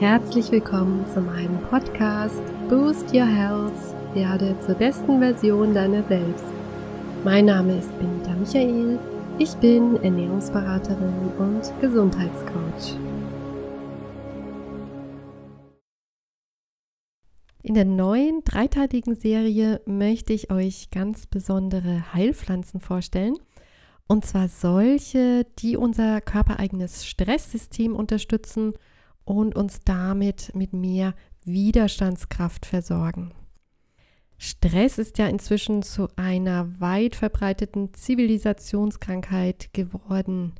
Herzlich willkommen zu meinem Podcast Boost Your Health, werde zur besten Version deiner selbst. Mein Name ist Benita Michael, ich bin Ernährungsberaterin und Gesundheitscoach. In der neuen dreiteiligen Serie möchte ich euch ganz besondere Heilpflanzen vorstellen. Und zwar solche, die unser körpereigenes Stresssystem unterstützen und uns damit mit mehr Widerstandskraft versorgen. Stress ist ja inzwischen zu einer weit verbreiteten Zivilisationskrankheit geworden.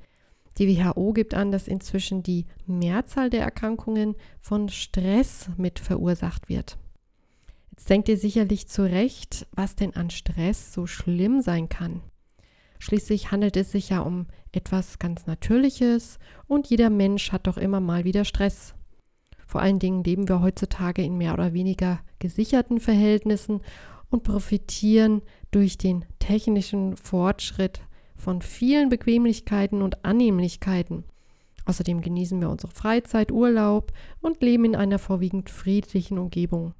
Die WHO gibt an, dass inzwischen die Mehrzahl der Erkrankungen von Stress mit verursacht wird. Jetzt denkt ihr sicherlich zu Recht, was denn an Stress so schlimm sein kann. Schließlich handelt es sich ja um etwas ganz Natürliches und jeder Mensch hat doch immer mal wieder Stress. Vor allen Dingen leben wir heutzutage in mehr oder weniger gesicherten Verhältnissen und profitieren durch den technischen Fortschritt von vielen Bequemlichkeiten und Annehmlichkeiten. Außerdem genießen wir unsere Freizeit, Urlaub und leben in einer vorwiegend friedlichen Umgebung.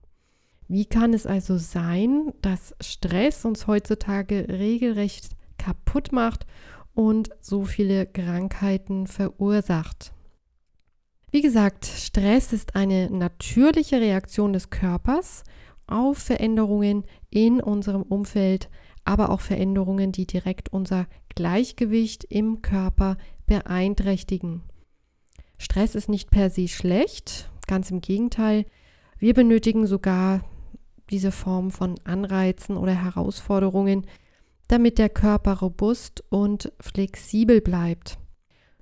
Wie kann es also sein, dass Stress uns heutzutage regelrecht kaputt macht und so viele Krankheiten verursacht. Wie gesagt, Stress ist eine natürliche Reaktion des Körpers auf Veränderungen in unserem Umfeld, aber auch Veränderungen, die direkt unser Gleichgewicht im Körper beeinträchtigen. Stress ist nicht per se schlecht, ganz im Gegenteil. Wir benötigen sogar diese Form von Anreizen oder Herausforderungen, damit der Körper robust und flexibel bleibt.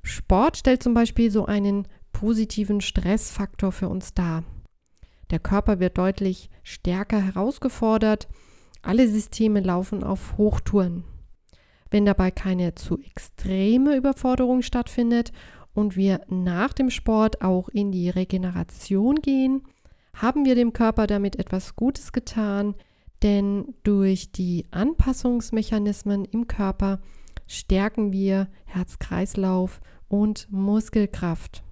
Sport stellt zum Beispiel so einen positiven Stressfaktor für uns dar. Der Körper wird deutlich stärker herausgefordert, alle Systeme laufen auf Hochtouren. Wenn dabei keine zu extreme Überforderung stattfindet und wir nach dem Sport auch in die Regeneration gehen, haben wir dem Körper damit etwas Gutes getan, denn durch die Anpassungsmechanismen im Körper stärken wir Herz-Kreislauf und Muskelkraft.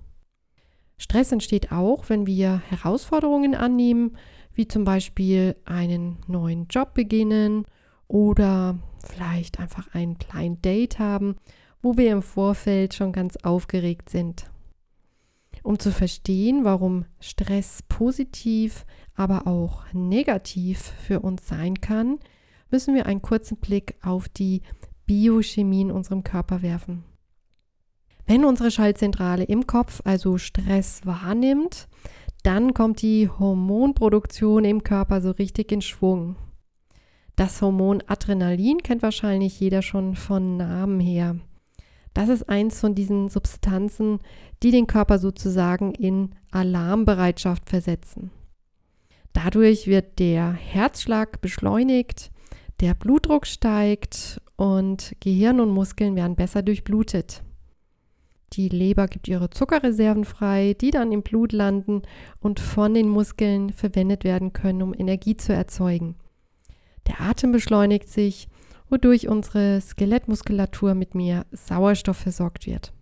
Stress entsteht auch, wenn wir Herausforderungen annehmen, wie zum Beispiel einen neuen Job beginnen oder vielleicht einfach ein kleines Date haben, wo wir im Vorfeld schon ganz aufgeregt sind. Um zu verstehen, warum Stress positiv, aber auch negativ für uns sein kann, müssen wir einen kurzen Blick auf die Biochemie in unserem Körper werfen. Wenn unsere Schaltzentrale im Kopf also Stress wahrnimmt, dann kommt die Hormonproduktion im Körper so richtig in Schwung. Das Hormon Adrenalin kennt wahrscheinlich jeder schon von Namen her. Das ist eins von diesen Substanzen, die den Körper sozusagen in Alarmbereitschaft versetzen. Dadurch wird der Herzschlag beschleunigt, der Blutdruck steigt und Gehirn und Muskeln werden besser durchblutet. Die Leber gibt ihre Zuckerreserven frei, die dann im Blut landen und von den Muskeln verwendet werden können, um Energie zu erzeugen. Der Atem beschleunigt sich, wodurch unsere Skelettmuskulatur mit mehr Sauerstoff versorgt wird.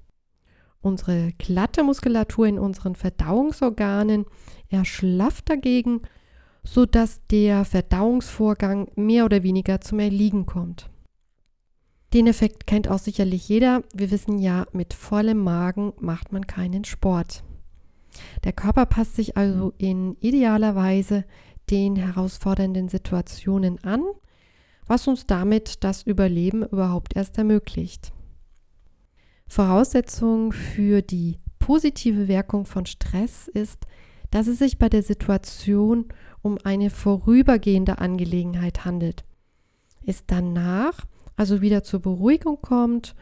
Unsere glatte Muskulatur in unseren Verdauungsorganen erschlafft dagegen sodass der Verdauungsvorgang mehr oder weniger zum Erliegen kommt. Den Effekt kennt auch sicherlich jeder. Wir wissen ja, mit vollem Magen macht man keinen Sport. Der Körper passt sich also in idealer Weise den herausfordernden Situationen an, was uns damit das Überleben überhaupt erst ermöglicht. Voraussetzung für die positive Wirkung von Stress ist, dass es sich bei der Situation um eine vorübergehende Angelegenheit handelt. Es danach also wieder zur Beruhigung kommt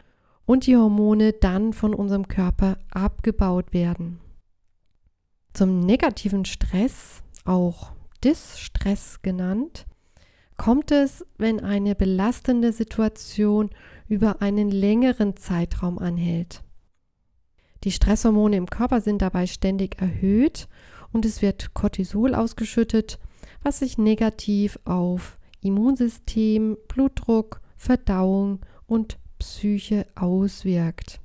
und die Hormone dann von unserem Körper abgebaut werden. Zum negativen Stress, auch Distress genannt, kommt es, wenn eine belastende Situation über einen längeren Zeitraum anhält. Die Stresshormone im Körper sind dabei ständig erhöht und es wird Cortisol ausgeschüttet, was sich negativ auf Immunsystem, Blutdruck, Verdauung und Psyche auswirkt.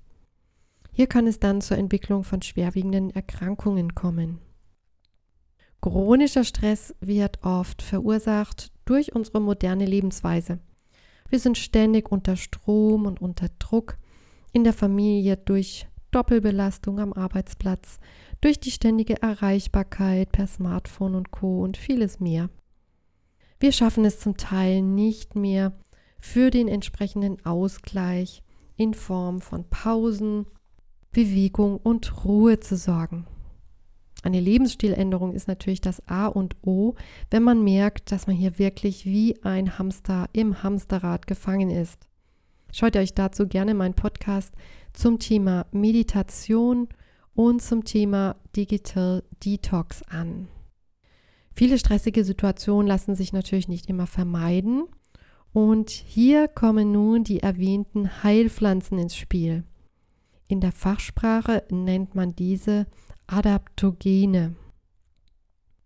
Hier kann es dann zur Entwicklung von schwerwiegenden Erkrankungen kommen. Chronischer Stress wird oft verursacht durch unsere moderne Lebensweise. Wir sind ständig unter Strom und unter Druck, in der Familie durch Doppelbelastung am Arbeitsplatz, durch die ständige Erreichbarkeit per Smartphone und Co und vieles mehr. Wir schaffen es zum Teil nicht mehr für den entsprechenden Ausgleich in Form von Pausen, Bewegung und Ruhe zu sorgen. Eine Lebensstiländerung ist natürlich das A und O, wenn man merkt, dass man hier wirklich wie ein Hamster im Hamsterrad gefangen ist. Schaut euch dazu gerne meinen Podcast zum Thema Meditation und zum Thema Digital Detox an. Viele stressige Situationen lassen sich natürlich nicht immer vermeiden. Und hier kommen nun die erwähnten Heilpflanzen ins Spiel. In der Fachsprache nennt man diese Adaptogene.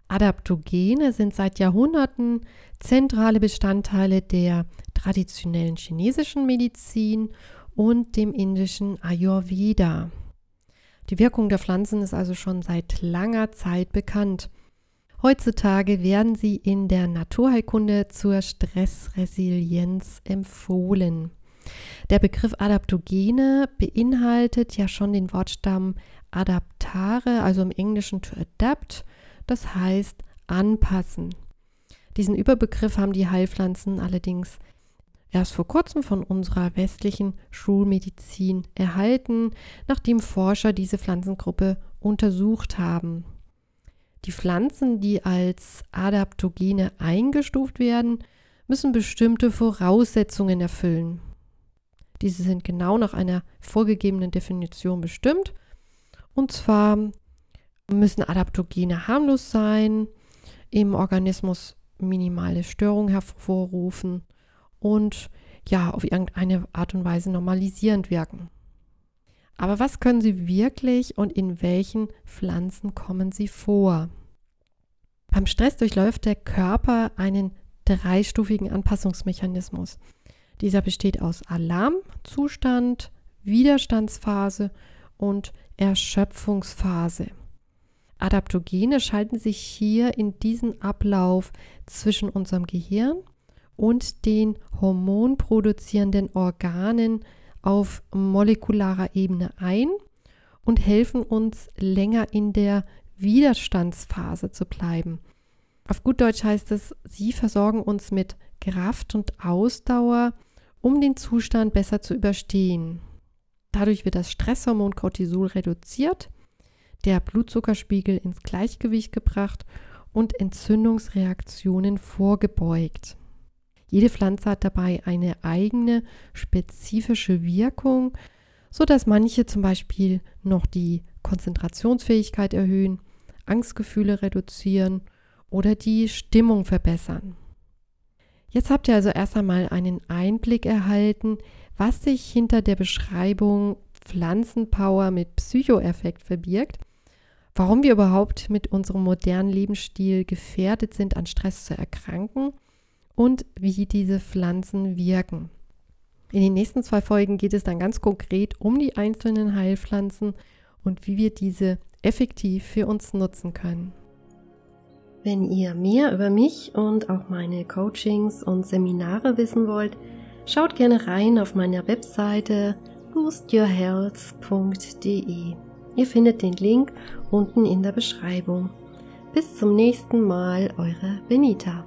Adaptogene sind seit Jahrhunderten zentrale Bestandteile der traditionellen chinesischen Medizin und dem indischen Ayurveda. Die Wirkung der Pflanzen ist also schon seit langer Zeit bekannt. Heutzutage werden sie in der Naturheilkunde zur Stressresilienz empfohlen. Der Begriff Adaptogene beinhaltet ja schon den Wortstamm adaptare, also im Englischen to adapt, das heißt anpassen. Diesen Überbegriff haben die Heilpflanzen allerdings erst vor kurzem von unserer westlichen Schulmedizin erhalten, nachdem Forscher diese Pflanzengruppe untersucht haben. Die Pflanzen, die als Adaptogene eingestuft werden, müssen bestimmte Voraussetzungen erfüllen. Diese sind genau nach einer vorgegebenen Definition bestimmt und zwar müssen Adaptogene harmlos sein, im Organismus minimale Störungen hervorrufen und ja, auf irgendeine Art und Weise normalisierend wirken. Aber was können sie wirklich und in welchen Pflanzen kommen sie vor? Beim Stress durchläuft der Körper einen dreistufigen Anpassungsmechanismus. Dieser besteht aus Alarmzustand, Widerstandsphase und Erschöpfungsphase. Adaptogene schalten sich hier in diesen Ablauf zwischen unserem Gehirn und den hormonproduzierenden Organen auf molekularer Ebene ein und helfen uns länger in der Widerstandsphase zu bleiben. Auf gut Deutsch heißt es, sie versorgen uns mit Kraft und Ausdauer, um den Zustand besser zu überstehen. Dadurch wird das Stresshormon Cortisol reduziert, der Blutzuckerspiegel ins Gleichgewicht gebracht und Entzündungsreaktionen vorgebeugt. Jede Pflanze hat dabei eine eigene spezifische Wirkung, sodass manche zum Beispiel noch die Konzentrationsfähigkeit erhöhen, Angstgefühle reduzieren oder die Stimmung verbessern. Jetzt habt ihr also erst einmal einen Einblick erhalten, was sich hinter der Beschreibung Pflanzenpower mit Psychoeffekt verbirgt, warum wir überhaupt mit unserem modernen Lebensstil gefährdet sind, an Stress zu erkranken und wie diese Pflanzen wirken. In den nächsten zwei Folgen geht es dann ganz konkret um die einzelnen Heilpflanzen und wie wir diese effektiv für uns nutzen können. Wenn ihr mehr über mich und auch meine Coachings und Seminare wissen wollt, Schaut gerne rein auf meiner Webseite boostyourhealth.de. Ihr findet den Link unten in der Beschreibung. Bis zum nächsten Mal, eure Benita.